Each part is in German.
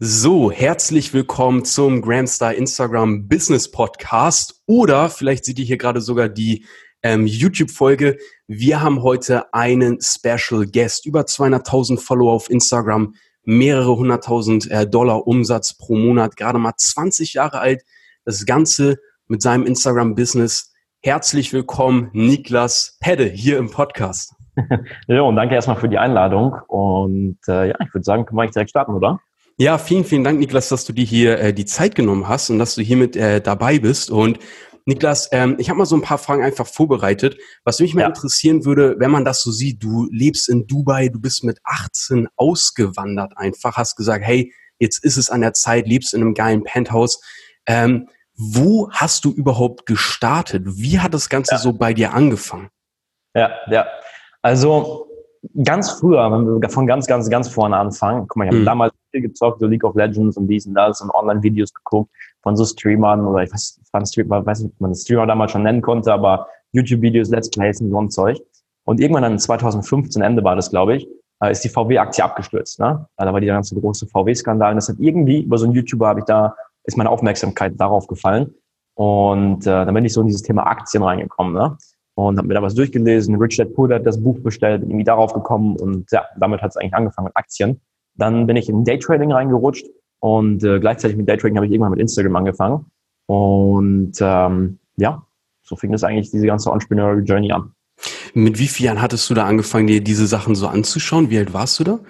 So, herzlich willkommen zum Gramstar Instagram Business Podcast oder vielleicht seht ihr hier gerade sogar die ähm, YouTube-Folge. Wir haben heute einen Special Guest, über 200.000 Follower auf Instagram, mehrere hunderttausend äh, Dollar Umsatz pro Monat, gerade mal 20 Jahre alt. Das Ganze mit seinem Instagram-Business. Herzlich willkommen, Niklas Pedde, hier im Podcast. ja, und danke erstmal für die Einladung. Und äh, ja, ich würde sagen, können wir direkt starten, oder? Ja, vielen, vielen Dank, Niklas, dass du dir hier äh, die Zeit genommen hast und dass du hiermit äh, dabei bist. Und Niklas, ähm, ich habe mal so ein paar Fragen einfach vorbereitet. Was mich mal ja. interessieren würde, wenn man das so sieht, du lebst in Dubai, du bist mit 18 ausgewandert einfach, hast gesagt, hey, jetzt ist es an der Zeit, lebst in einem geilen Penthouse. Ähm, wo hast du überhaupt gestartet? Wie hat das Ganze ja. so bei dir angefangen? Ja, ja. Also ganz früher, wenn wir von ganz, ganz, ganz vorne anfangen, guck mal, ich habe mhm. damals viel gezockt, so League of Legends und dies und das und Online-Videos geguckt von so Streamern oder ich weiß, ein Streamer, weiß nicht, ob man Streamer damals schon nennen konnte, aber YouTube-Videos, Let's Plays und so ein Zeug. Und irgendwann dann 2015, Ende war das, glaube ich, äh, ist die VW-Aktie abgestürzt. Ne? Da war die ganze große VW-Skandal. Und das hat irgendwie, über so einen YouTuber habe ich da, ist meine Aufmerksamkeit darauf gefallen. Und äh, dann bin ich so in dieses Thema Aktien reingekommen. Ne? Und habe mir da was durchgelesen. Rich Dad Poor Dad das Buch bestellt, bin irgendwie darauf gekommen und ja, damit hat es eigentlich angefangen mit Aktien. Dann bin ich in Daytrading reingerutscht und äh, gleichzeitig mit Daytrading habe ich irgendwann mit Instagram angefangen und ähm, ja, so fing das eigentlich diese ganze Entrepreneurial Journey an. Mit wie vielen Jahren hattest du da angefangen, dir diese Sachen so anzuschauen? Wie alt warst du da?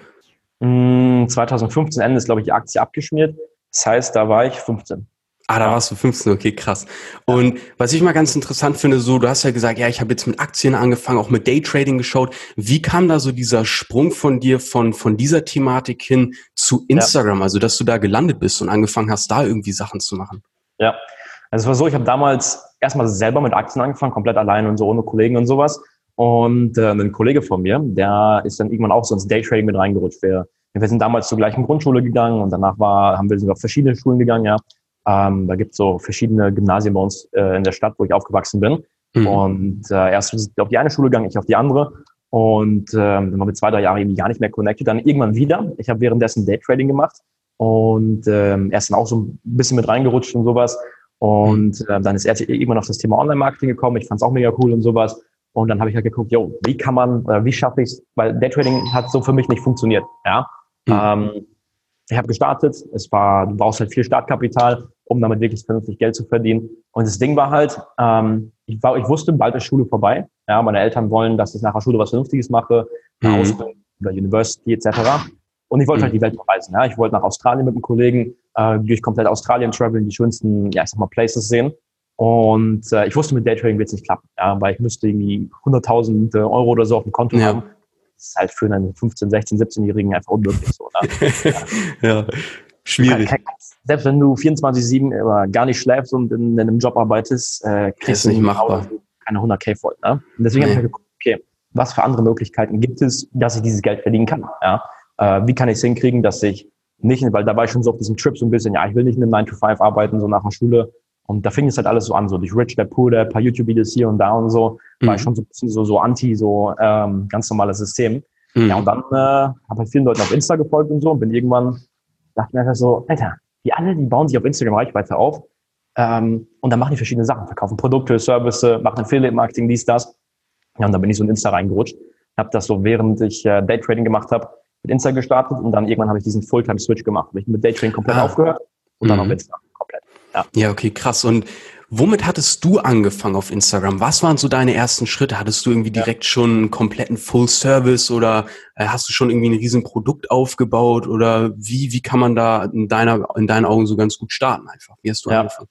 2015 hm, Ende ist, glaube ich, die Aktie abgeschmiert. Das heißt, da war ich 15. Ah, da warst du 15, okay, krass. Und was ich mal ganz interessant finde, so, du hast ja gesagt, ja, ich habe jetzt mit Aktien angefangen, auch mit Daytrading geschaut. Wie kam da so dieser Sprung von dir von, von dieser Thematik hin zu Instagram? Ja. Also, dass du da gelandet bist und angefangen hast, da irgendwie Sachen zu machen? Ja, also es war so, ich habe damals erstmal selber mit Aktien angefangen, komplett allein und so ohne Kollegen und sowas. Und äh, ein Kollege von mir, der ist dann irgendwann auch so ins Daytrading mit reingerutscht. Wir, wir sind damals zur gleichen Grundschule gegangen und danach war, haben wir sogar verschiedene Schulen gegangen, ja. Ähm, da gibt es so verschiedene Gymnasien bei uns äh, in der Stadt, wo ich aufgewachsen bin. Mhm. Und äh, erst auf die eine Schule gegangen, ich auf die andere. Und ähm, dann waren wir zwei, drei Jahre irgendwie gar nicht mehr connected. Dann irgendwann wieder. Ich habe währenddessen Daytrading gemacht und ähm, er ist dann auch so ein bisschen mit reingerutscht und sowas. Und äh, dann ist er irgendwann auf das Thema Online-Marketing gekommen. Ich fand es auch mega cool und sowas. Und dann habe ich halt geguckt, yo, wie kann man, oder wie schaffe ich es, weil Daytrading hat so für mich nicht funktioniert. Ja. Mhm. Ähm, ich habe gestartet, es war, du brauchst halt viel Startkapital um damit wirklich vernünftig Geld zu verdienen. Und das Ding war halt, ähm, ich, war, ich wusste, bald ist Schule vorbei. Ja, meine Eltern wollen, dass ich nach der Schule was Vernünftiges mache, eine mhm. Ausbildung oder University etc. Und ich wollte mhm. halt die Welt verreisen. Ja. Ich wollte nach Australien mit einem Kollegen äh, durch komplett Australien traveln, die schönsten, ja, ich sag mal, Places sehen. Und äh, ich wusste, mit Daytrading wird es nicht klappen, ja, weil ich müsste irgendwie 100.000 Euro oder so auf dem Konto ja. haben. Das ist halt für einen 15, 16, 17-Jährigen einfach unmöglich so. Ne? ja. Schwierig. Selbst wenn du 24-7 gar nicht schläfst und in, in einem Job arbeitest, äh, kriegst du nicht machbar. keine 100k voll. Ne? Und deswegen nee. habe ich geguckt, okay, was für andere Möglichkeiten gibt es, dass ich dieses Geld verdienen kann? Ja? Äh, wie kann ich es hinkriegen, dass ich nicht, weil da war ich schon so auf diesem Trip so ein bisschen, ja, ich will nicht in einem 9 to 5 arbeiten, so nach der Schule. Und da fing es halt alles so an, so durch Rich Dad Poor Dad, paar YouTube-Videos hier und da und so, mhm. war ich schon so ein bisschen so, so anti, so ähm, ganz normales System. Mhm. Ja, und dann äh, habe ich vielen Leuten auf Insta gefolgt und so und bin irgendwann dachte mir einfach so, Alter, die alle, die bauen sich auf Instagram Reichweite auf ähm, und dann machen die verschiedene Sachen, verkaufen Produkte, Services, machen Affiliate-Marketing, dies, das. Ja, und dann bin ich so in Insta reingerutscht, habe das so, während ich äh, Daytrading gemacht habe, mit Insta gestartet und dann irgendwann habe ich diesen Fulltime-Switch gemacht. Habe ich mit Daytrading komplett ah. aufgehört und mhm. dann auf Insta. Ja. ja, okay, krass. Und Womit hattest du angefangen auf Instagram? Was waren so deine ersten Schritte? Hattest du irgendwie direkt ja. schon einen kompletten Full Service oder äh, hast du schon irgendwie ein riesen Produkt aufgebaut oder wie, wie kann man da in deiner, in deinen Augen so ganz gut starten einfach? Wie hast du ja. angefangen?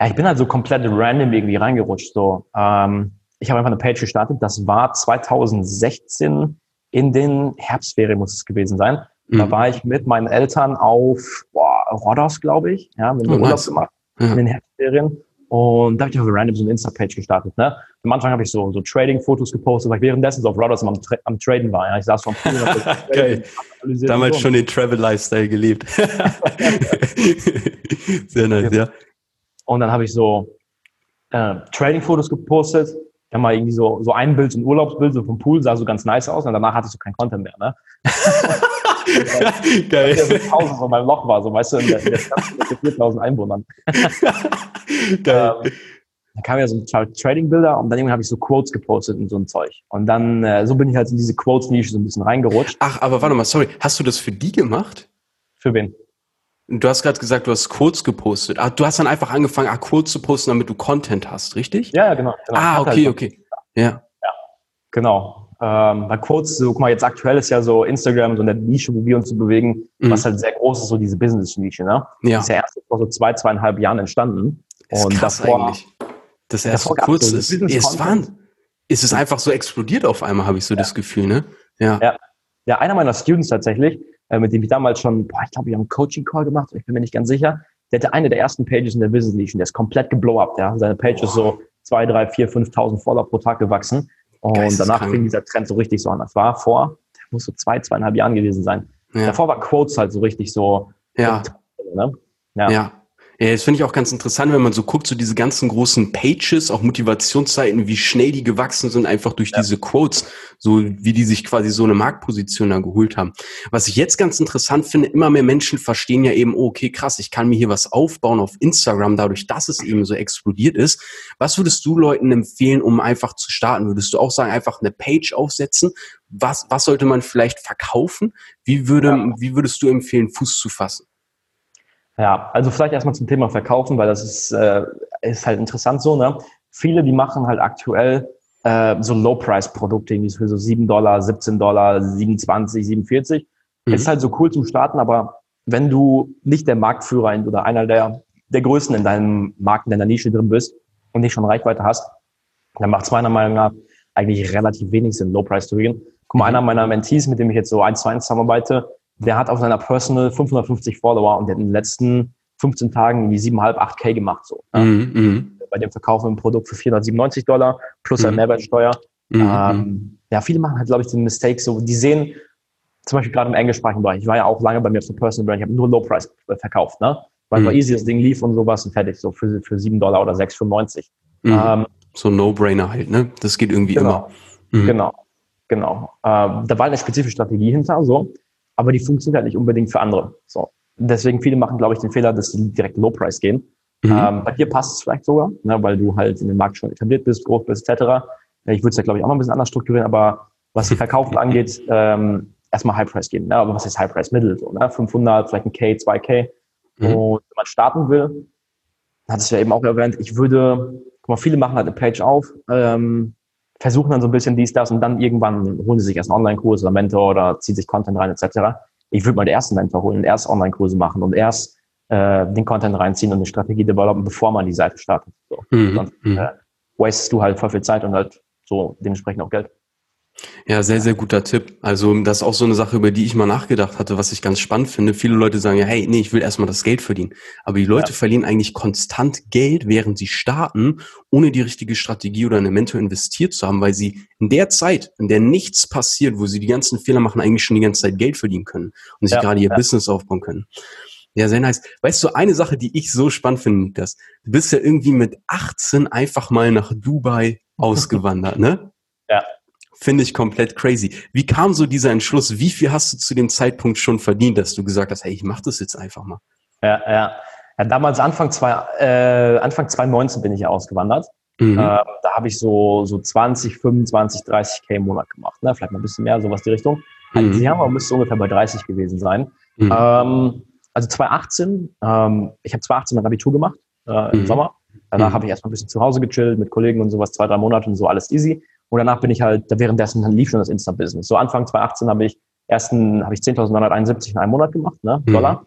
Ja, ich bin halt so komplett random irgendwie reingerutscht, so. Ähm, ich habe einfach eine Page gestartet. Das war 2016 in den Herbstferien muss es gewesen sein. Mhm. Da war ich mit meinen Eltern auf boah, Rhodos, glaube ich. Ja, mit oh, Urlaub nice. gemacht ja. in den Herbstferien. Und da habe ich auf random so eine Insta-Page gestartet. Ne? Am Anfang habe ich so, so Trading-Fotos gepostet, weil ich währenddessen so auf Routers am, Tra am Traden war. Ja? Ich saß vom Pool Geil. Damals so. schon den Travel-Lifestyle gelebt. Sehr nice, ja. Und dann habe ich so äh, Trading-Fotos gepostet. Dann mal irgendwie so, so ein Bild, so ein Urlaubsbild so vom Pool, sah so ganz nice aus. Und danach hatte ich so kein Content mehr. Ne? Geil. Der so 1000 von meinem Loch war, so weißt du, in der, in der Stadt mit 4000 Einwohnern. Geil. Ähm, dann kamen ja so Trading-Bilder und dann habe ich so Quotes gepostet und so ein Zeug. Und dann, äh, so bin ich halt in diese Quotes-Nische so ein bisschen reingerutscht. Ach, aber warte mal, sorry, hast du das für die gemacht? Für wen? Du hast gerade gesagt, du hast Quotes gepostet. Ah, du hast dann einfach angefangen, ah, Quotes zu posten, damit du Content hast, richtig? Ja, genau. genau. Ah, okay, halt okay. Ja. Ja, genau. Ähm, bei Quotes, so, guck mal, jetzt aktuell ist ja so Instagram so eine Nische, wo wir uns so bewegen, mhm. was halt sehr groß ist, so diese Business-Nische, ne? Ja. Das ist ja erst vor so zwei, zweieinhalb Jahren entstanden. Ist und krass davor, eigentlich. Das erst so kurz ist. Ist, wann? ist es einfach so explodiert auf einmal, habe ich so ja. das Gefühl, ne? Ja. ja. Ja, einer meiner Students tatsächlich, äh, mit dem ich damals schon, boah, ich glaube, wir haben einen Coaching-Call gemacht, ich bin mir nicht ganz sicher. Der hatte eine der ersten Pages in der Business Nation, der ist komplett geblow up, ja. Seine Page ist so zwei, drei, vier, 5.000 Follower pro Tag gewachsen. Und danach fing dieser Trend so richtig so an. Das war vor, der muss so zwei, zweieinhalb Jahren gewesen sein. Ja. Davor war Quotes halt so richtig so. Ja. Ne? Ja. ja. Ja, das finde ich auch ganz interessant, wenn man so guckt, so diese ganzen großen Pages, auch Motivationsseiten, wie schnell die gewachsen sind, einfach durch ja. diese Quotes, so wie die sich quasi so eine Marktposition da geholt haben. Was ich jetzt ganz interessant finde, immer mehr Menschen verstehen ja eben, oh, okay, krass, ich kann mir hier was aufbauen auf Instagram, dadurch, dass es eben so explodiert ist. Was würdest du Leuten empfehlen, um einfach zu starten? Würdest du auch sagen, einfach eine Page aufsetzen? Was, was sollte man vielleicht verkaufen? Wie würde, ja. wie würdest du empfehlen, Fuß zu fassen? Ja, also vielleicht erstmal zum Thema Verkaufen, weil das ist, äh, ist halt interessant so. Ne? Viele, die machen halt aktuell äh, so Low-Price-Produkte, irgendwie für so 7 Dollar, 17 Dollar, 27, 47. Mhm. Ist halt so cool zum Starten, aber wenn du nicht der Marktführer oder einer der, der Größten in deinem Markt, in deiner Nische drin bist und nicht schon Reichweite hast, dann macht es meiner Meinung nach eigentlich relativ wenig Sinn, Low-Price zu gehen. Guck mal, mhm. einer meiner Mentees, mit dem ich jetzt so eins zu eins zusammenarbeite, der hat auf seiner Personal 550 Follower und der hat in den letzten 15 Tagen die 7,5, 8K gemacht. So, ne? mhm, Bei dem Verkauf ein Produkt für 497 Dollar plus eine mhm. Mehrwertsteuer. Mhm, ähm, mhm. ja, viele machen halt, glaube ich, den Mistake so, die sehen, zum Beispiel gerade im englischsprachigen Bereich, ich war ja auch lange bei mir auf der Personal Brand, ich habe nur Low Price verkauft, ne? Weil mhm. easy das Ding lief und sowas und fertig, so für, für 7 Dollar oder 6,95. Mhm. Ähm, so No-Brainer halt, ne? Das geht irgendwie genau, immer. Mhm. Genau, genau. Ähm, da war eine spezifische Strategie hinter, so aber die funktioniert halt nicht unbedingt für andere. So. Deswegen viele machen, glaube ich, den Fehler, dass sie direkt Low Price gehen. Mhm. Ähm, bei dir passt es vielleicht sogar, ne, weil du halt in dem Markt schon etabliert bist, groß bist, etc. Ich würde es ja, glaube ich, auch noch ein bisschen anders strukturieren, aber was die Verkaufen angeht, ähm, erstmal High Price gehen. Ne? Aber was ist High Price? Mittel, so, ne? 500, vielleicht ein K, 2K. Mhm. Und wenn man starten will, hat es ja eben auch erwähnt, ich würde, guck mal, viele machen halt eine Page auf, ähm, versuchen dann so ein bisschen dies, das und dann irgendwann holen sie sich erst einen Online-Kurs oder Mentor oder ziehen sich Content rein etc. Ich würde mal den ersten Mentor holen, erst Online-Kurse machen und erst äh, den Content reinziehen und eine Strategie developen, bevor man die Seite startet. So. Mhm. Sonst mhm. äh, wastest du halt voll viel Zeit und halt so dementsprechend auch Geld. Ja, sehr, sehr guter Tipp. Also das ist auch so eine Sache, über die ich mal nachgedacht hatte, was ich ganz spannend finde. Viele Leute sagen ja, hey, nee, ich will erstmal das Geld verdienen. Aber die Leute ja. verlieren eigentlich konstant Geld, während sie starten, ohne die richtige Strategie oder eine Mentor investiert zu haben, weil sie in der Zeit, in der nichts passiert, wo sie die ganzen Fehler machen, eigentlich schon die ganze Zeit Geld verdienen können und sich ja, gerade ihr ja. Business aufbauen können. Ja, sehr nice. Weißt du, eine Sache, die ich so spannend finde, dass du bist ja irgendwie mit 18 einfach mal nach Dubai ausgewandert, ne? Ja. Finde ich komplett crazy. Wie kam so dieser Entschluss? Wie viel hast du zu dem Zeitpunkt schon verdient, dass du gesagt hast, hey, ich mach das jetzt einfach mal? Ja, ja. ja damals Anfang, zwei, äh, Anfang 2019 bin ich ja ausgewandert. Mhm. Äh, da habe ich so, so 20, 25, 30 K im Monat gemacht. Ne? Vielleicht mal ein bisschen mehr, sowas die Richtung. Also mhm. Jahr müsste ungefähr bei 30 gewesen sein. Mhm. Ähm, also 2018, ähm, ich habe 2018 mein Abitur gemacht äh, im mhm. Sommer. Danach mhm. habe ich erstmal ein bisschen zu Hause gechillt mit Kollegen und sowas, zwei, drei Monate und so, alles easy. Und danach bin ich halt, währenddessen lief schon das Insta-Business. So Anfang 2018 habe ich ersten, habe ich 10.971 in einem Monat gemacht, ne, mhm. Dollar.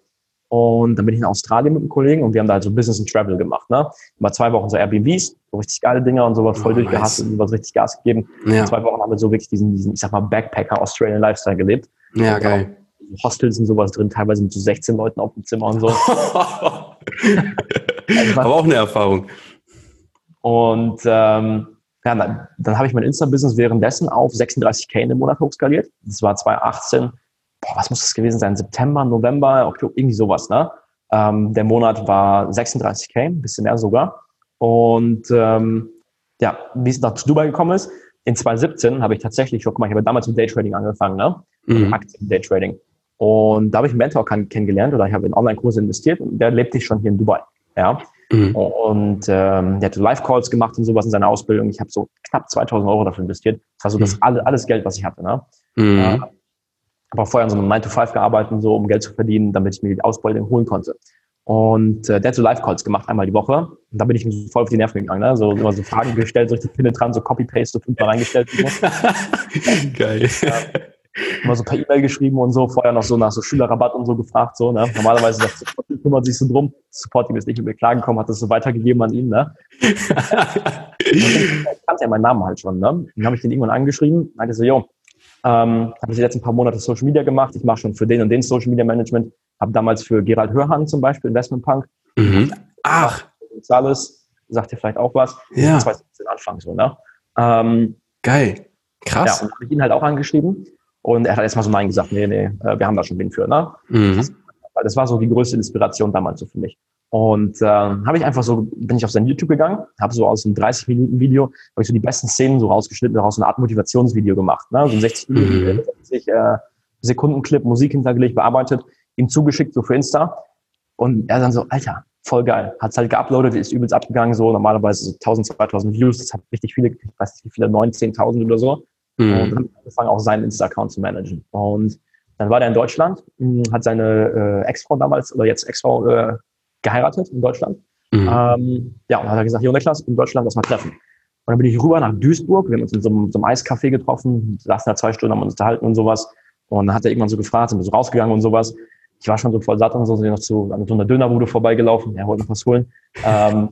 Und dann bin ich in Australien mit einem Kollegen und wir haben da halt so Business and Travel gemacht, ne. Über zwei Wochen so Airbnbs, so richtig geile Dinger und sowas, voll oh, durchgehasselt nice. und was richtig Gas gegeben. Ja. zwei Wochen haben wir so wirklich diesen, diesen, ich sag mal, Backpacker Australian Lifestyle gelebt. Ja, und geil. Hostels und sowas drin, teilweise mit so 16 Leuten auf dem Zimmer und so. also, Aber auch eine Erfahrung. Und ähm, ja, dann, dann habe ich mein Insta-Business währenddessen auf 36k im Monat hochskaliert. Das war 2018. Boah, was muss das gewesen sein? September, November, Oktober, irgendwie sowas, ne? Ähm, der Monat war 36k, ein bisschen mehr sogar. Und ähm, ja, wie es nach Dubai gekommen ist, in 2017 habe ich tatsächlich, guck mal, ich habe damals mit Daytrading angefangen, ne? Mhm. Aktien Daytrading. Und da habe ich einen Mentor kennengelernt oder ich habe in Online-Kurse investiert und der lebte schon hier in Dubai. Ja. Mhm. Und ähm, der hatte Live-Calls gemacht und sowas in seiner Ausbildung. Ich habe so knapp 2000 Euro dafür investiert. Das war so das mhm. alle, alles Geld, was ich hatte. Ne? Mhm. Äh, habe auch vorher in so einem 9 to 5 gearbeitet, so, um Geld zu verdienen, damit ich mir die Ausbildung holen konnte. Und äh, der hat so Live-Calls gemacht, einmal die Woche. Und da bin ich mir voll auf die Nerven gegangen. Ne? So immer so Fragen gestellt, so richtig penetrant, so Copy-Paste, so fünfmal reingestellt. Geil. Ja, immer so per E-Mail geschrieben und so, vorher noch so nach so Schülerrabatt und so gefragt. So, ne? Normalerweise sagt Support kümmert sich so drum. Support-Team ist nicht mit mir klargekommen, hat das so weitergegeben an ihn. Ne? ich kannte ja meinen Namen halt schon. Ne? Dann habe ich den irgendwann angeschrieben, meinte so, jo, ähm, habe ich die letzten paar Monate Social Media gemacht. Ich mache schon für den und den Social Media Management. Habe damals für Gerald Hörhan zum Beispiel Investment Punk. Mhm. Ach. Alles sagt dir vielleicht auch was. Ja. 2017 Anfang so, ne? Ähm, Geil. Krass. Ja, und habe ich ihn halt auch angeschrieben. Und er hat erstmal so Nein gesagt, nee, nee, äh, wir haben da schon wen für, ne? Mhm. Das, das war so die größte Inspiration damals so für mich. Und äh, habe ich einfach so, bin ich auf sein YouTube gegangen, habe so aus einem 30-Minuten-Video, habe ich so die besten Szenen so rausgeschnitten, daraus so eine Art Motivationsvideo gemacht. Ne? So ein 60 Minuten, mhm. 60 äh, Sekunden-Clip, Musik hintergelegt, bearbeitet, ihm zugeschickt, so für Insta. Und er dann so, Alter, voll geil. Hat's halt geuploadet, ist übelst abgegangen, so normalerweise so 1000, 2000 Views, das hat richtig viele, ich weiß nicht wie viele, 9, 10.000 oder so. Mhm. Und dann angefangen, auch seinen Insta-Account zu managen. Und dann war der in Deutschland, hm, hat seine äh, Ex-Frau damals, oder jetzt Ex-Frau, äh, geheiratet in Deutschland. Mhm. Ähm, ja, und dann hat er gesagt, Jo Niklas, in Deutschland, lass mal treffen. Und dann bin ich rüber nach Duisburg, wir haben uns in so einem, so einem Eiscafé getroffen, saßen da zwei Stunden, haben uns unterhalten und sowas. Und dann hat er irgendwann so gefragt, sind wir so rausgegangen und sowas. Ich war schon so voll satt und so, sind wir noch zu an so einer Dönerbude vorbeigelaufen, er wollte noch was holen. Ähm,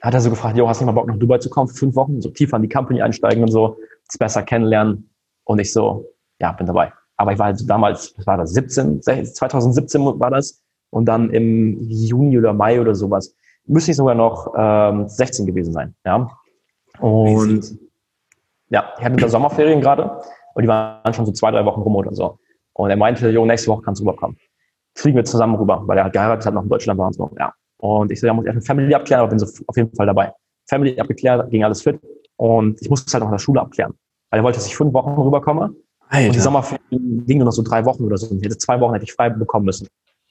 hat er so gefragt, Jo, hast du nicht mal Bock nach Dubai zu kommen für fünf Wochen, so tiefer in die Company einsteigen und so, das besser kennenlernen. Und ich so, ja, bin dabei. Aber ich war halt damals, was war das, 17, 2017 war das. Und dann im Juni oder Mai oder sowas müsste ich sogar noch ähm, 16 gewesen sein. Ja. Und ja, ich hatte da Sommerferien gerade und die waren schon so zwei, drei Wochen rum oder so. Und er meinte, Jo, nächste Woche kannst du rüberkommen. Fliegen wir zusammen rüber, weil er hat geheiratet hat, noch in Deutschland war und so. Ja. Und ich so, ja, muss erst eine Family abklären, aber bin so auf jeden Fall dabei. Family abgeklärt, ging alles fit. Und ich musste es halt noch in der Schule abklären. Weil er wollte, dass ich fünf Wochen rüberkomme. Alter. Und die Sommerferien gingen nur noch so drei Wochen oder so. Und hätte zwei Wochen hätte ich frei bekommen müssen.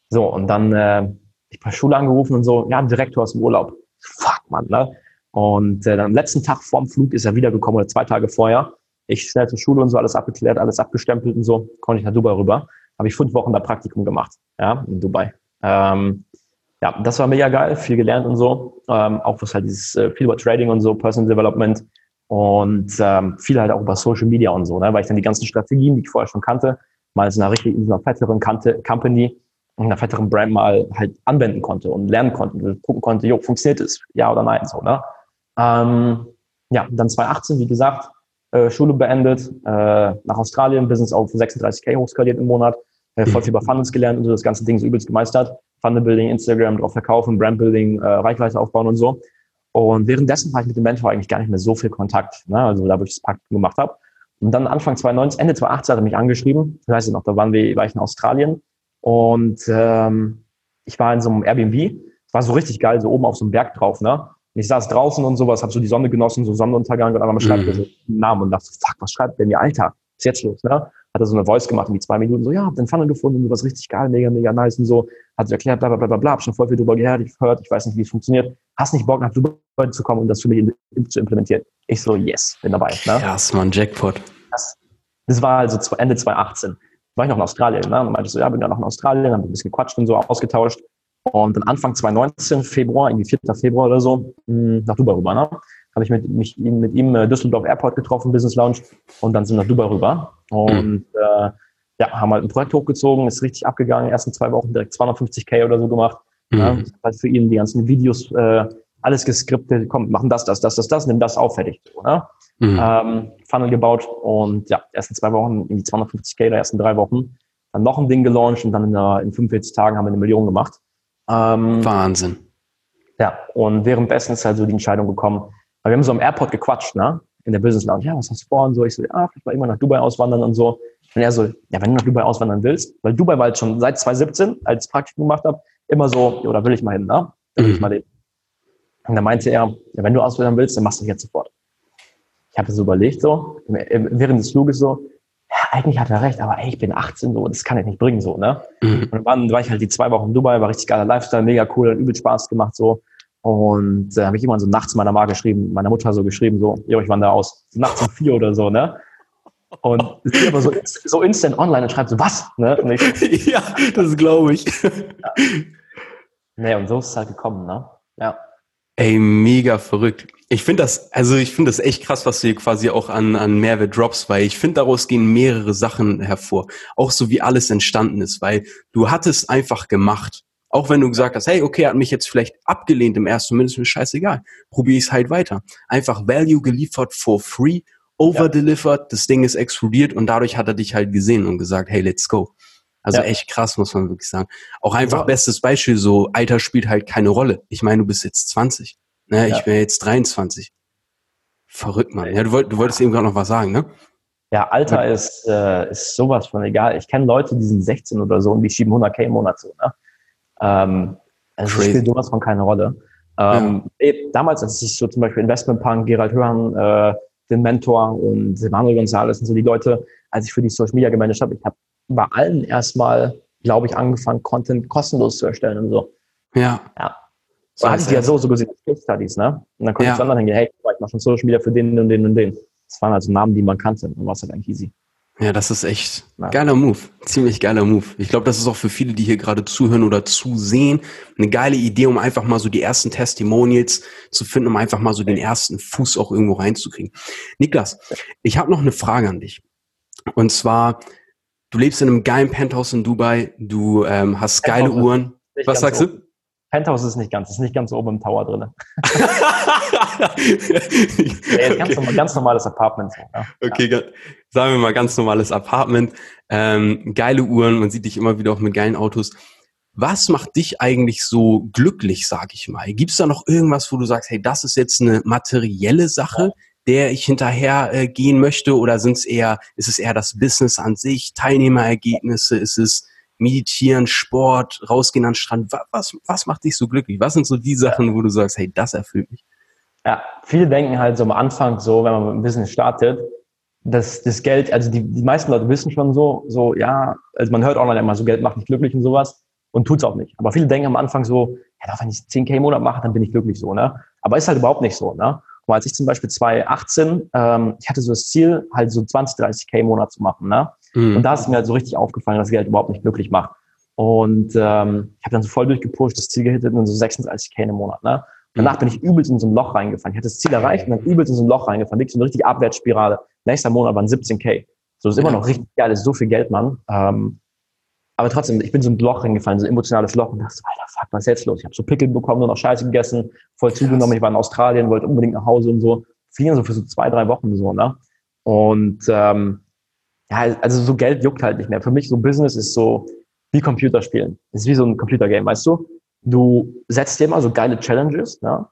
So, und dann äh, ich bei Schule angerufen und so, ja, Direktor ist im Urlaub. Fuck, Mann, ne? Und äh, dann am letzten Tag vorm Flug ist er wiedergekommen oder zwei Tage vorher. Ich schnell zur Schule und so alles abgeklärt, alles abgestempelt und so, konnte ich nach Dubai rüber. Habe ich fünf Wochen da Praktikum gemacht, ja, in Dubai. Ähm, ja, das war mega geil, viel gelernt und so. Ähm, auch was halt dieses äh, viel über Trading und so, Personal Development und ähm, viel halt auch über Social Media und so, ne? weil ich dann die ganzen Strategien, die ich vorher schon kannte, mal in einer richtig in einer fetteren Kante, Company einer fetteren Brand mal halt anwenden konnte und lernen konnte und gucken konnte, jo, funktioniert es, ja oder nein, so, ne? Ähm, ja, dann 2018, wie gesagt, äh, Schule beendet, äh, nach Australien, Business auf 36k hochskaliert im Monat, äh, voll viel über Funnels gelernt und so das ganze Ding so übelst gemeistert. Funnel Building, Instagram drauf verkaufen, Brand Building, äh, Reichweite aufbauen und so. Und währenddessen war ich mit dem Mentor eigentlich gar nicht mehr so viel Kontakt, ne? also da, wo ich das Praktikum gemacht habe. Und dann Anfang 2019, Ende 2018 hat er mich angeschrieben. Das heißt noch, da waren wir, war ich in Australien und ähm, ich war in so einem Airbnb. Es war so richtig geil, so oben auf so einem Berg drauf, ne? Und ich saß draußen und sowas, habe so die Sonne genossen, so Sonnenuntergang und einmal schreibt mhm. er so einen Namen und dachte, fuck, was schreibt der mir, Alter? Was ist jetzt los, ne? Hat er so eine Voice gemacht, wie zwei Minuten, so, ja, hab den Funnel gefunden, du warst richtig geil, mega, mega nice und so. Hat erklärt, bla, bla, bla, bla, hab schon voll viel drüber gehört, ich gehört, ich weiß nicht, wie es funktioniert. Hast nicht Bock, nach Dubai zu kommen und das für mich zu implementieren? Ich so, yes, bin dabei, ne? Krass, man, Jackpot. Das, das war also Ende 2018 war ich noch in Australien. Ne? Und meinte so, ja, bin ja noch in Australien, haben ein bisschen gequatscht und so ausgetauscht. Und dann Anfang 2019, Februar, irgendwie 4. Februar oder so, hm, nach Dubai rüber. Ne? Habe ich mit, mich mit ihm äh, Düsseldorf Airport getroffen, Business Lounge, und dann sind wir nach Dubai rüber. Und mhm. äh, ja, haben halt ein Projekt hochgezogen, ist richtig abgegangen, ersten zwei Wochen direkt 250k oder so gemacht. Mhm. Ja, halt für ihn die ganzen Videos, äh, alles geskriptet, komm, machen das, das, das, das, das, nimm das auf, fertig. So, ne? mhm. ähm, Funnel gebaut und ja, ersten zwei Wochen in die 250k, die ersten drei Wochen, dann noch ein Ding gelauncht und dann in, der, in 45 Tagen haben wir eine Million gemacht. Ähm, Wahnsinn. Ja, und währenddessen ist halt so die Entscheidung gekommen, weil wir haben so am Airport gequatscht, ne? In der Business Lounge, ja, was hast du vor? Und so, ich so, ja, vielleicht mal immer nach Dubai auswandern und so. Und er so, ja, wenn du nach Dubai auswandern willst, weil Dubai war halt schon seit 2017, als ich Praktikum gemacht habe, immer so, ja, da will ich mal hin, ne? Da will mhm. ich mal leben. Und dann meinte er, ja, wenn du auswandern willst, dann machst du das jetzt sofort. Ich habe so überlegt, so, während des Fluges so, ja, eigentlich hat er recht, aber ey, ich bin 18 so, das kann ich nicht bringen so, ne? Mhm. Und dann war ich halt die zwei Wochen in Dubai, war richtig geiler Lifestyle, mega cool, hat übel Spaß gemacht so. Und äh, habe ich immer so nachts meiner Mama geschrieben, meiner Mutter so geschrieben, so, jo, ich wandere aus. Nachts um vier oder so, ne? Und ist aber so, so instant online und schreibt so, was? Ne? Ich, ja, das glaube ich. Ja. Nee, und so ist es halt gekommen, ne? Ja. Ey, mega verrückt. Ich finde das, also ich finde das echt krass, was du hier quasi auch an, an Mehrwert drops, weil ich finde, daraus gehen mehrere Sachen hervor. Auch so wie alles entstanden ist, weil du hattest einfach gemacht. Auch wenn du gesagt hast, hey, okay, hat mich jetzt vielleicht abgelehnt im ersten Moment, ist mir scheißegal. Probiere ich es halt weiter. Einfach Value geliefert for free, overdelivered, ja. das Ding ist explodiert und dadurch hat er dich halt gesehen und gesagt, hey, let's go. Also ja. echt krass, muss man wirklich sagen. Auch einfach ja. bestes Beispiel, so Alter spielt halt keine Rolle. Ich meine, du bist jetzt 20. Ne? Ja. Ich bin jetzt 23. Verrückt, Mann. Ja, du, wollt, du wolltest eben gerade noch was sagen, ne? Ja, Alter ist, äh, ist sowas von egal. Ich kenne Leute, die sind 16 oder so und die schieben 100k im Monat so. Ne? Ähm, also spielt sowas von keine Rolle. Ähm, ja. Damals, als ich so zum Beispiel Investment Punk, Gerald Hörn, äh, den Mentor und Manuel Gonzalez und so die Leute, als ich für die Social Media gemanagt habe, ich habe bei allen erstmal, glaube ich, angefangen, Content kostenlos zu erstellen und so. Ja. Ja. So hatte ich ja so, so gesehen, Case Studies, ne? Und dann konnte ja. ich zu anderen hingehen, hey, ich mache schon Social Media für den und den und den. Das waren also Namen, die man kannte. Und war es halt eigentlich easy. Ja, das ist echt ja. geiler Move. Ziemlich geiler Move. Ich glaube, das ist auch für viele, die hier gerade zuhören oder zusehen, eine geile Idee, um einfach mal so die ersten Testimonials zu finden, um einfach mal so den ersten Fuß auch irgendwo reinzukriegen. Niklas, ich habe noch eine Frage an dich. Und zwar, du lebst in einem geilen Penthouse in Dubai, du ähm, hast geile Uhren. Was sagst du? Penthouse ist nicht ganz, ist nicht ganz oben im Tower drin. nee, ganz, okay. normal, ganz, normales Apartment. Ja. Okay, ja. sagen wir mal ganz normales Apartment. Ähm, geile Uhren, man sieht dich immer wieder auch mit geilen Autos. Was macht dich eigentlich so glücklich, sag ich mal? Gibt es da noch irgendwas, wo du sagst, hey, das ist jetzt eine materielle Sache, ja der ich hinterher äh, gehen möchte? Oder sind es eher, ist es eher das Business an sich, Teilnehmerergebnisse, ist es Meditieren, Sport, rausgehen an den Strand? Was, was macht dich so glücklich? Was sind so die Sachen, wo du sagst, hey, das erfüllt mich? Ja, viele denken halt so am Anfang so, wenn man dem Business startet, dass das Geld, also die, die meisten Leute wissen schon so, so, ja, also man hört online immer so, Geld macht nicht glücklich und sowas und tut's auch nicht. Aber viele denken am Anfang so, ja, wenn ich 10k im Monat mache, dann bin ich glücklich so, ne? Aber ist halt überhaupt nicht so, ne? Und als ich zum Beispiel 2018, ähm, ich hatte so das Ziel, halt so 20, 30k im Monat zu machen. Ne? Mhm. Und da ist mir halt so richtig aufgefallen, dass Geld überhaupt nicht glücklich macht. Und ähm, ich habe dann so voll durchgepusht, das Ziel gehittet und so 36k im Monat. Ne? Und danach bin ich übelst in so ein Loch reingefallen. Ich hatte das Ziel erreicht und dann übelst in so ein Loch reingefallen. Wirklich so eine richtige Abwärtsspirale. Nächster Monat waren 17k. So, das ist immer noch richtig geil, das ist so viel Geld, Mann. Ähm, aber trotzdem, ich bin so ein Loch reingefallen, so ein emotionales Loch und dachte, Alter, fuck, was ist jetzt los? Ich habe so Pickel bekommen, nur noch Scheiße gegessen, voll zugenommen. Ich war in Australien, wollte unbedingt nach Hause und so. Fliegen so für so zwei, drei Wochen so, ne? Und ähm, ja, also so Geld juckt halt nicht mehr. Für mich so Business ist so wie Computerspielen. Es ist wie so ein Computergame, weißt du? Du setzt dir immer so geile Challenges, ne?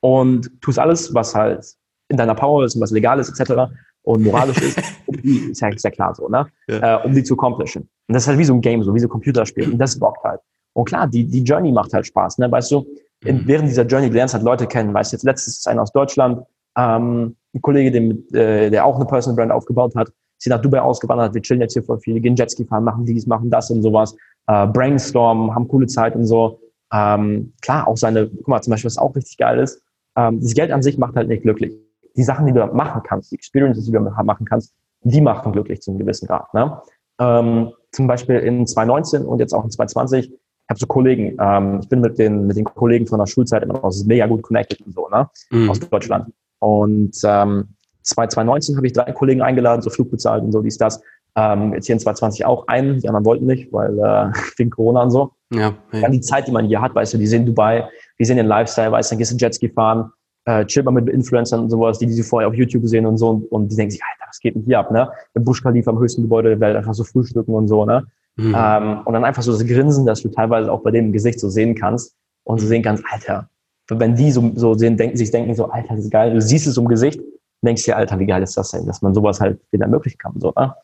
Und tust alles, was halt in deiner Power ist und was legal ist, etc und moralisch ist, um die, ist ja, ist ja klar so, ne? Ja. Äh, um die zu accomplishen. Und das ist halt wie so ein Game, so wie so ein Computerspiel. Und das bockt halt. Und klar, die, die Journey macht halt Spaß, ne? Weißt du, in, mhm. während dieser Journey lernst halt Leute kennen. Weißt du, jetzt letztes ist einer aus Deutschland, ähm, ein Kollege, dem, äh, der auch eine Personal Brand aufgebaut hat, ist nach Dubai ausgewandert, wir chillen jetzt hier voll viel, gehen Jetski fahren, machen dies, machen das und sowas, äh, brainstormen, haben coole Zeit und so. Ähm, klar, auch seine, guck mal, zum Beispiel, was auch richtig geil ist, ähm, das Geld an sich macht halt nicht glücklich die Sachen, die du machen kannst, die Experiences, die du machen kannst, die machen glücklich zu einem gewissen Grad. Ne? Ähm, zum Beispiel in 2019 und jetzt auch in 2020, ich habe so Kollegen, ähm, ich bin mit den, mit den Kollegen von der Schulzeit immer noch mega gut connected und so, ne? Mhm. Aus Deutschland. Und ähm, 2019 habe ich drei Kollegen eingeladen, so Flug bezahlt und so, dies, das. Ähm, jetzt hier in 2020 auch einen, die anderen wollten nicht, weil äh, wegen Corona und so. Ja, ja. Dann die Zeit, die man hier hat, weißt du, die sehen Dubai, die sehen den Lifestyle, weißt du, dann gehst du Jetski fahren, äh, chillt man mit Influencern und sowas, die, die sie vorher auf YouTube sehen und so und, und die denken sich, Alter, was geht denn hier ab, ne? Der Busch Khalifa am höchsten Gebäude der Welt, einfach so frühstücken und so, ne? Mhm. Ähm, und dann einfach so das Grinsen, das du teilweise auch bei dem im Gesicht so sehen kannst und so sehen kannst, Alter, wenn die so, so sehen, denken, sich denken so, Alter, das ist geil, du siehst es im Gesicht, denkst dir, Alter, wie geil ist das denn, dass man sowas halt wieder ermöglichen kann, so, ne?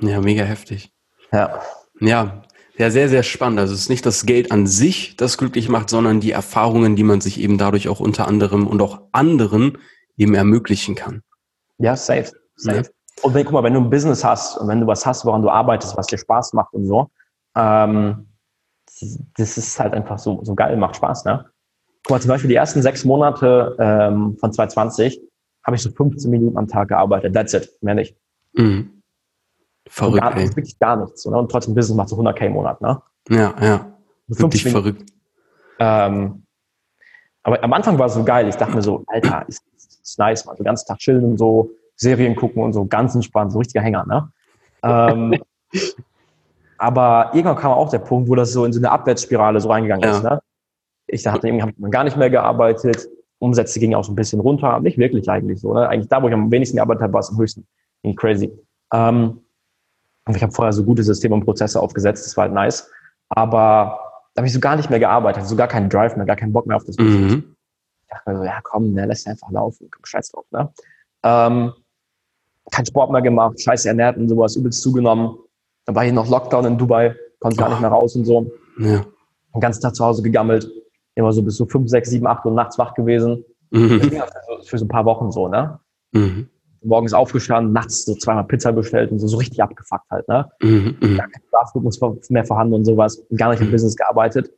Ja, mega heftig. Ja. Ja, ja, sehr, sehr spannend. Also es ist nicht das Geld an sich, das glücklich macht, sondern die Erfahrungen, die man sich eben dadurch auch unter anderem und auch anderen eben ermöglichen kann. Ja, safe. safe. Ja. Und wenn, guck mal, wenn du ein Business hast und wenn du was hast, woran du arbeitest, was dir Spaß macht und so, ähm, das ist halt einfach so, so geil, macht Spaß, ne? Guck mal, zum Beispiel die ersten sechs Monate ähm, von 2020 habe ich so 15 Minuten am Tag gearbeitet. That's it, mehr nicht. Mhm. Verrückt, gar, ey. Wirklich gar nichts. Ne? Und trotzdem Business macht so 100k im Monat, ne? Ja, ja. Wirklich verrückt. Ähm, aber am Anfang war es so geil. Ich dachte mir so, Alter, ist, ist nice, man. So den ganzen Tag chillen und so, Serien gucken und so, ganz entspannt, so richtiger Hänger, ne? Ähm, aber irgendwann kam auch der Punkt, wo das so in so eine Abwärtsspirale so reingegangen ja. ist, ne? Ich dachte, irgendwie habe ich gar nicht mehr gearbeitet. Umsätze gingen auch so ein bisschen runter. Nicht wirklich eigentlich so. Ne? Eigentlich da, wo ich am wenigsten gearbeitet habe, war es am höchsten. Ging crazy. Ähm, ich habe vorher so gute Systeme und Prozesse aufgesetzt. Das war halt nice. Aber da habe ich so gar nicht mehr gearbeitet. So gar keinen Drive mehr, gar keinen Bock mehr auf das Business. Mhm. Ich dachte mir so, ja komm, ne, lässt einfach laufen. Komm, scheiß drauf. Ne? Ähm, kein Sport mehr gemacht, scheiße ernährt und sowas, übelst zugenommen. Dann war hier noch Lockdown in Dubai, konnte gar nicht mehr raus und so. Ja. Den ganzen Tag zu Hause gegammelt immer so bis so fünf, sechs, sieben, acht Uhr nachts wach gewesen. Mhm. Für, für so ein paar Wochen so, ne? Mhm. Morgens aufgestanden, nachts so zweimal Pizza bestellt und so, so richtig abgefuckt halt, ne? Mhm. mhm. Gar kein Schlafrhythmus mehr vorhanden und sowas, gar nicht im mhm. Business gearbeitet.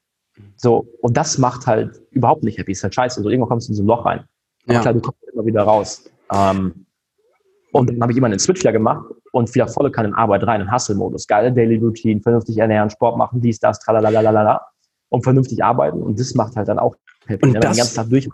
So, und das macht halt überhaupt nicht happy, ist halt scheiße. So, irgendwann kommst du in so ein Loch rein. Aber ja. klar, du kommst immer wieder raus. Ähm, und dann habe ich immer einen Switch wieder gemacht und wieder volle Kanne in Arbeit rein, in Hustle-Modus. Geile Daily Routine, vernünftig ernähren, Sport machen, dies, das, tralalalala und vernünftig arbeiten. Und das macht halt dann auch happy, und wenn man den ganzen Tag durch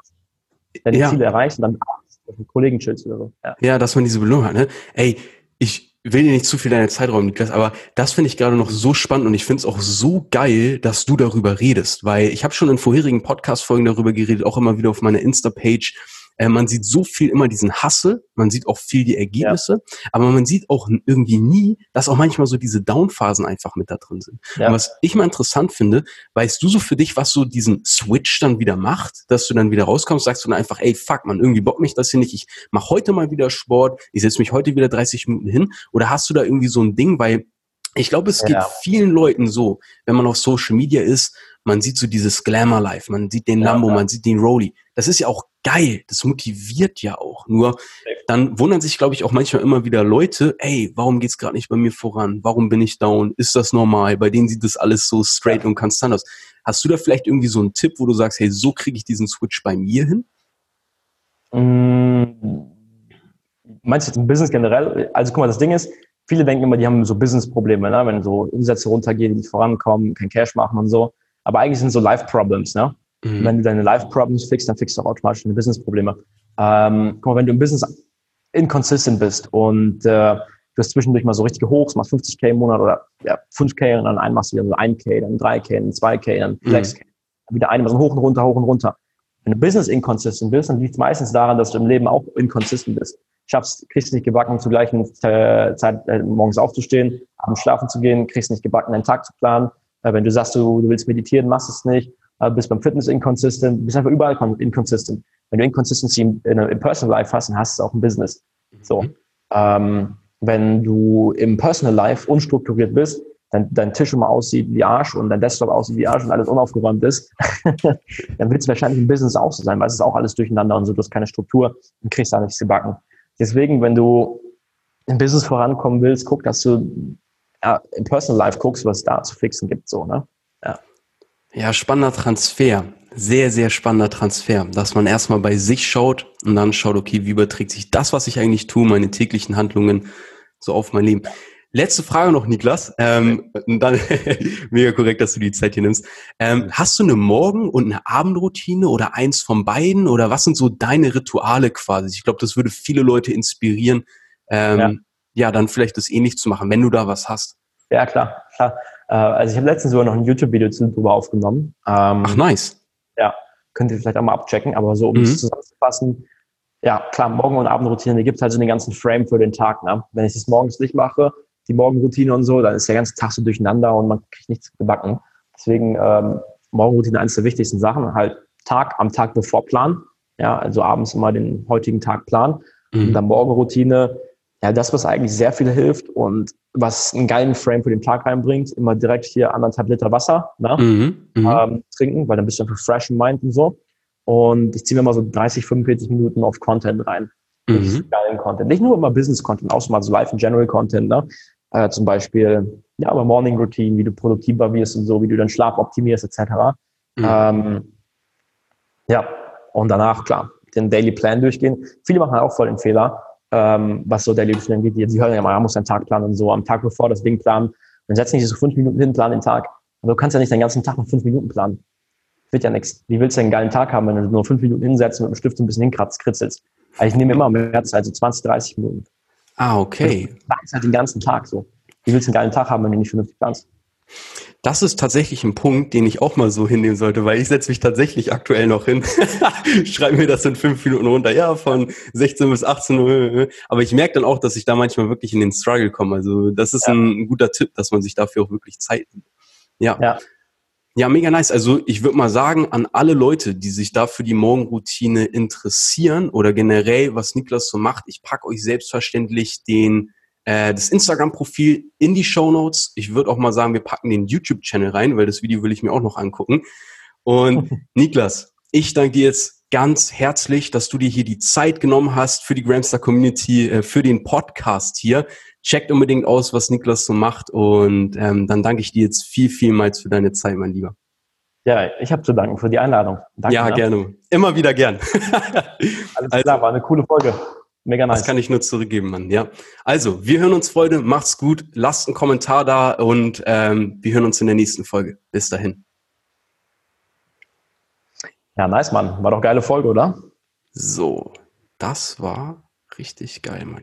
deine ja. Ziele erreicht und dann mit einem Kollegen chillst oder so. Ja. ja, dass man diese Belohnung hat. Ne? Ey, ich will dir nicht zu viel deine Zeit räumen, Niklas, aber das finde ich gerade noch so spannend und ich finde es auch so geil, dass du darüber redest, weil ich habe schon in vorherigen Podcast-Folgen darüber geredet, auch immer wieder auf meiner Insta-Page, äh, man sieht so viel immer diesen Hassel, man sieht auch viel die Ergebnisse, ja. aber man sieht auch irgendwie nie, dass auch manchmal so diese Downphasen einfach mit da drin sind. Ja. Und was ich mal interessant finde, weißt du so für dich, was so diesen Switch dann wieder macht, dass du dann wieder rauskommst, sagst du dann einfach, ey, fuck, man, irgendwie bock mich das hier nicht, ich mache heute mal wieder Sport, ich setze mich heute wieder 30 Minuten hin, oder hast du da irgendwie so ein Ding, weil ich glaube, es ja. geht vielen Leuten so, wenn man auf Social Media ist, man sieht so dieses Glamour Life, man sieht den Lambo, ja, man sieht den Rolli. Das ist ja auch geil, das motiviert ja auch. Nur dann wundern sich, glaube ich, auch manchmal immer wieder Leute, ey, warum geht's gerade nicht bei mir voran? Warum bin ich down? Ist das normal? Bei denen sieht das alles so straight ja. und konstant aus. Hast du da vielleicht irgendwie so einen Tipp, wo du sagst, hey, so kriege ich diesen Switch bei mir hin? Mmh, meinst du jetzt im Business generell? Also guck mal, das Ding ist, viele denken immer, die haben so Business-Probleme, ne? wenn so Umsätze runtergehen, die nicht vorankommen, kein Cash machen und so. Aber eigentlich sind so Life-Problems, ne? Mhm. Wenn du deine Life-Problems fixst, dann fixst du auch automatisch deine Business-Probleme. Ähm, guck mal, wenn du im Business inconsistent bist und äh, du hast zwischendurch mal so richtige Hochs, machst 50k im Monat oder ja, 5k und dann einen machst du wieder so 1k, dann 3k, dann 2k, dann 6k. Mhm. Dann wieder eine, so hoch und runter, hoch und runter. Wenn du Business inconsistent bist, dann liegt es meistens daran, dass du im Leben auch inconsistent bist. Schaffst, kriegst nicht gebacken, zur gleichen äh, Zeit äh, morgens aufzustehen, abends schlafen zu gehen, kriegst nicht gebacken, deinen Tag zu planen. Äh, wenn du sagst, du, du willst meditieren, machst es nicht äh, bist beim Fitness inconsistent, bist einfach überall inconsistent. Wenn du Inconsistency im, im Personal Life hast, dann hast du es auch im Business. So. Mhm. Ähm, wenn du im Personal Life unstrukturiert bist, dann dein Tisch immer aussieht wie Arsch und dein Desktop aussieht wie Arsch und alles unaufgeräumt ist, dann wird es wahrscheinlich im Business auch so sein, weil es ist auch alles durcheinander und so, du hast keine Struktur und kriegst da nichts gebacken. Deswegen, wenn du im Business vorankommen willst, guck, dass du ja, im Personal Life guckst, was es da zu fixen gibt, so, ne? Ja. Ja, spannender Transfer. Sehr, sehr spannender Transfer, dass man erstmal bei sich schaut und dann schaut, okay, wie überträgt sich das, was ich eigentlich tue, meine täglichen Handlungen so auf mein Leben. Letzte Frage noch, Niklas. Ähm, und dann mega korrekt, dass du die Zeit hier nimmst. Ähm, hast du eine Morgen- und eine Abendroutine oder eins von beiden? Oder was sind so deine Rituale quasi? Ich glaube, das würde viele Leute inspirieren, ähm, ja. Ja, dann vielleicht das ähnlich zu machen, wenn du da was hast. Ja, klar, klar. Äh, also ich habe letztens sogar noch ein YouTube-Video darüber aufgenommen. Ähm, Ach, nice. Ja, könnt ihr vielleicht auch mal abchecken, aber so um mhm. es zusammenzufassen, ja, klar, Morgen- und Abendroutine, die gibt halt so den ganzen Frame für den Tag. Ne? Wenn ich das morgens nicht mache, die Morgenroutine und so, dann ist der ganze Tag so durcheinander und man kriegt nichts gebacken. Deswegen ähm, Morgenroutine eines der wichtigsten Sachen, halt Tag am Tag bevor Plan. Ja, also abends immer den heutigen Tag planen. Mhm. Und dann Morgenroutine, ja, das, was eigentlich sehr viel hilft und was einen geilen Frame für den Tag reinbringt, immer direkt hier anderthalb Liter Wasser ne? mhm, mhm. ähm, trinken, weil dann bist du einfach fresh in mind und so. Und ich ziehe mir mal so 30, 45 Minuten auf Content rein. mhm. geilen Content. Nicht nur immer Business-Content, auch mal so Life and General Content, ne? Äh, zum Beispiel, ja, aber Morning Routine, wie du produktiver wirst und so, wie du deinen Schlaf optimierst, etc. Mhm. Ähm, ja, und danach, klar, den Daily Plan durchgehen. Viele machen auch voll den Fehler, ähm, was so Daily Plan geht. Sie hören ja mal, man muss einen Tag planen und so, am Tag bevor das Ding planen. Dann setzen sich so fünf Minuten hin, planen den Tag. Aber du kannst ja nicht den ganzen Tag mit fünf Minuten planen. Wird ja nichts. Wie willst du einen geilen Tag haben, wenn du nur fünf Minuten hinsetzt und mit dem Stift so ein bisschen hinkratzt, kritzelst? Also ich nehme immer mehr Zeit, so 20, 30 Minuten. Ah, okay. Du planst halt den ganzen Tag so. Wie willst du einen geilen Tag haben, wenn du nicht vernünftig planst? Das ist tatsächlich ein Punkt, den ich auch mal so hinnehmen sollte, weil ich setze mich tatsächlich aktuell noch hin, schreibe mir das in fünf Minuten runter, ja, von 16 bis 18 Uhr. Aber ich merke dann auch, dass ich da manchmal wirklich in den Struggle komme. Also das ist ja. ein guter Tipp, dass man sich dafür auch wirklich Zeit nimmt. Ja. ja. Ja, mega nice. Also ich würde mal sagen, an alle Leute, die sich da für die Morgenroutine interessieren oder generell, was Niklas so macht, ich packe euch selbstverständlich den äh, das Instagram-Profil in die Show Notes. Ich würde auch mal sagen, wir packen den YouTube-Channel rein, weil das Video will ich mir auch noch angucken. Und Niklas, ich danke dir jetzt ganz herzlich, dass du dir hier die Zeit genommen hast für die Gramstar Community, äh, für den Podcast hier. Checkt unbedingt aus, was Niklas so macht und ähm, dann danke ich dir jetzt viel, vielmals für deine Zeit, mein Lieber. Ja, ich habe zu danken für die Einladung. Danke, ja, gerne. Immer wieder gern. Alles also, klar, war eine coole Folge. Mega nice. Das kann ich nur zurückgeben, Mann. Ja. Also, wir hören uns, Freunde. Macht's gut. Lasst einen Kommentar da und ähm, wir hören uns in der nächsten Folge. Bis dahin. Ja, nice, Mann. War doch geile Folge, oder? So, das war richtig geil, Mann.